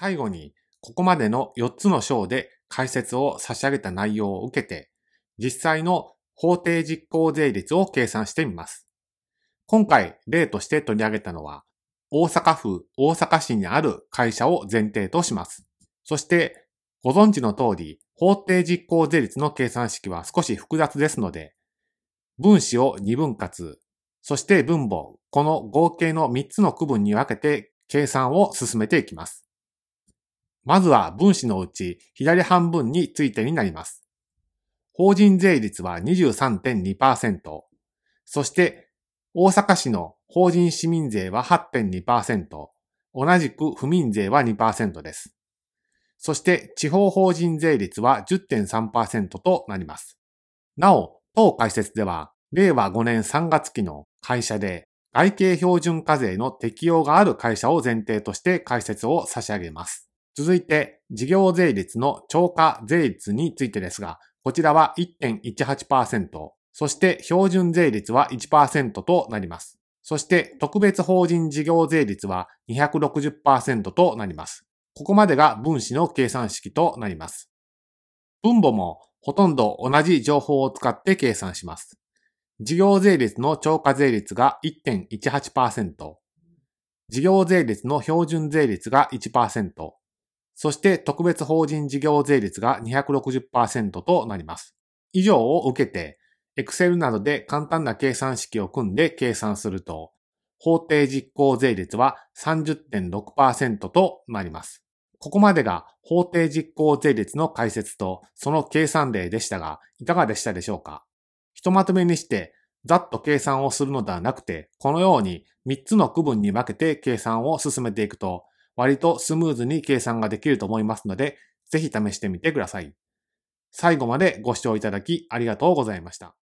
最後に、ここまでの4つの章で解説を差し上げた内容を受けて、実際の法定実効税率を計算してみます。今回例として取り上げたのは、大阪府大阪市にある会社を前提とします。そして、ご存知の通り、法定実効税率の計算式は少し複雑ですので、分子を2分割、そして分母、この合計の3つの区分に分けて計算を進めていきます。まずは分子のうち左半分についてになります。法人税率は23.2%、そして大阪市の法人市民税は8.2%、同じく府民税は2%です。そして地方法人税率は10.3%となります。なお、当解説では、令和5年3月期の会社で外形標準課税の適用がある会社を前提として解説を差し上げます。続いて、事業税率の超過税率についてですが、こちらは1.18%、そして標準税率は1%となります。そして特別法人事業税率は260%となります。ここまでが分子の計算式となります。分母もほとんど同じ情報を使って計算します。事業税率の超過税率が1.18%、事業税率の標準税率が1%、そして特別法人事業税率が260%となります。以上を受けて、Excel などで簡単な計算式を組んで計算すると、法定実効税率は30.6%となります。ここまでが法定実効税率の解説とその計算例でしたが、いかがでしたでしょうか？ひとまとめにして、ざっと計算をするのではなくて、このように3つの区分に分けて計算を進めていくと、割とスムーズに計算ができると思いますので、ぜひ試してみてください。最後までご視聴いただきありがとうございました。